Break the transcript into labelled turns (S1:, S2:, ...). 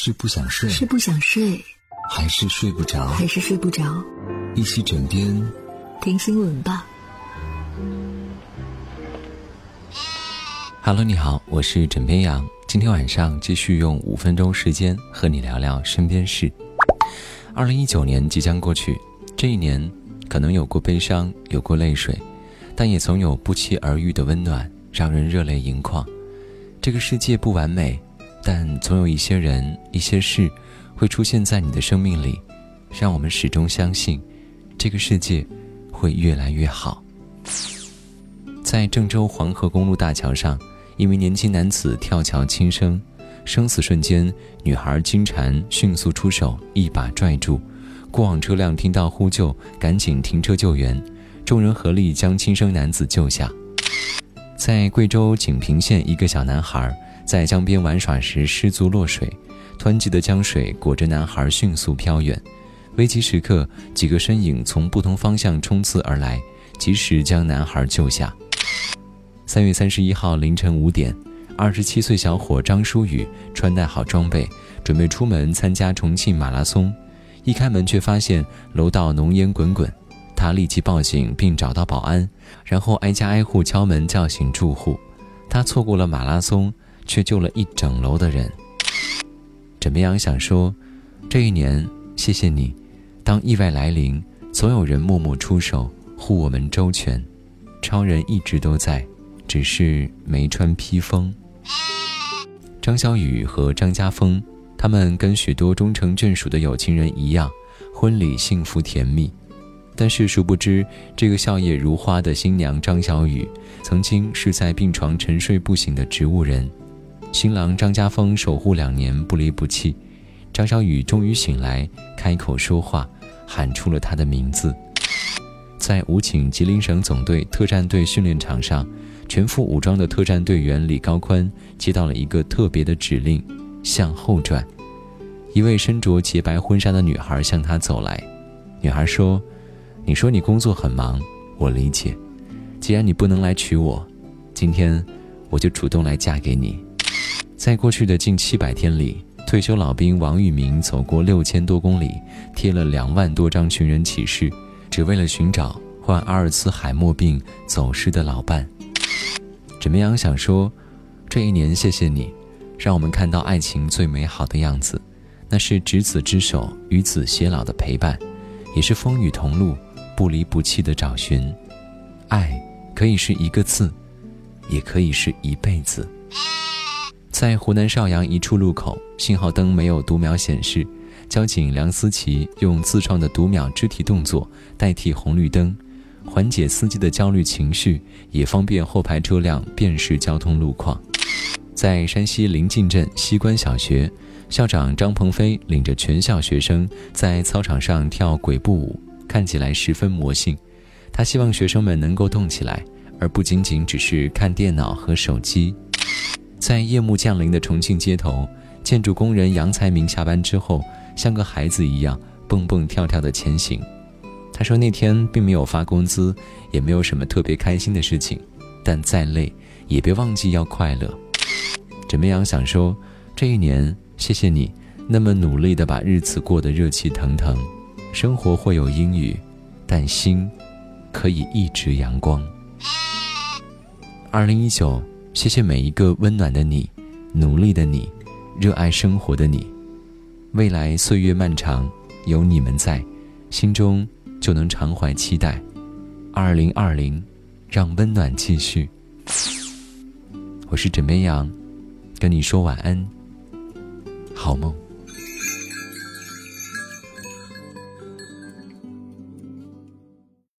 S1: 是不想睡，
S2: 是不想睡，
S1: 还是睡不着？
S2: 还是睡不着？
S1: 一起枕边
S2: 听新闻吧。
S3: Hello，你好，我是枕边羊。今天晚上继续用五分钟时间和你聊聊身边事。二零一九年即将过去，这一年可能有过悲伤，有过泪水，但也总有不期而遇的温暖，让人热泪盈眶。这个世界不完美。但总有一些人、一些事，会出现在你的生命里，让我们始终相信，这个世界会越来越好。在郑州黄河公路大桥上，一名年轻男子跳桥轻生，生死瞬间，女孩金蝉迅速出手，一把拽住。过往车辆听到呼救，赶紧停车救援，众人合力将轻生男子救下。在贵州锦屏县，一个小男孩。在江边玩耍时失足落水，湍急的江水裹着男孩迅速飘远。危急时刻，几个身影从不同方向冲刺而来，及时将男孩救下。三月三十一号凌晨五点，二十七岁小伙张书宇穿戴好装备，准备出门参加重庆马拉松。一开门却发现楼道浓烟滚滚，他立即报警并找到保安，然后挨家挨户敲门叫醒住户。他错过了马拉松。却救了一整楼的人。枕边羊想说，这一年谢谢你，当意外来临，总有人默默出手护我们周全。超人一直都在，只是没穿披风。张小雨和张家峰，他们跟许多终成眷属的有情人一样，婚礼幸福甜蜜。但是殊不知，这个笑靥如花的新娘张小雨，曾经是在病床沉睡不醒的植物人。新郎张家峰守护两年不离不弃，张小雨终于醒来，开口说话，喊出了他的名字。在武警吉林省总队特战队训练场上，全副武装的特战队员李高宽接到了一个特别的指令：向后转。一位身着洁白婚纱的女孩向他走来，女孩说：“你说你工作很忙，我理解。既然你不能来娶我，今天我就主动来嫁给你。”在过去的近七百天里，退休老兵王玉明走过六千多公里，贴了两万多张寻人启事，只为了寻找患阿尔茨海默病走失的老伴。枕边羊想说，这一年谢谢你，让我们看到爱情最美好的样子，那是执子之手与子偕老的陪伴，也是风雨同路不离不弃的找寻。爱可以是一个字，也可以是一辈子。在湖南邵阳一处路口，信号灯没有读秒显示，交警梁思琪用自创的读秒肢体动作代替红绿灯，缓解司机的焦虑情绪，也方便后排车辆辨识交通路况。在山西临晋镇西关小学，校长张鹏飞领着全校学生在操场上跳鬼步舞，看起来十分魔性。他希望学生们能够动起来，而不仅仅只是看电脑和手机。在夜幕降临的重庆街头，建筑工人杨才明下班之后，像个孩子一样蹦蹦跳跳地前行。他说那天并没有发工资，也没有什么特别开心的事情，但再累也别忘记要快乐。枕边羊想说，这一年谢谢你那么努力地把日子过得热气腾腾。生活会有阴雨，但心可以一直阳光。二零一九。谢谢每一个温暖的你，努力的你，热爱生活的你。未来岁月漫长，有你们在，心中就能常怀期待。二零二零，让温暖继续。我是枕边羊，跟你说晚安，好梦。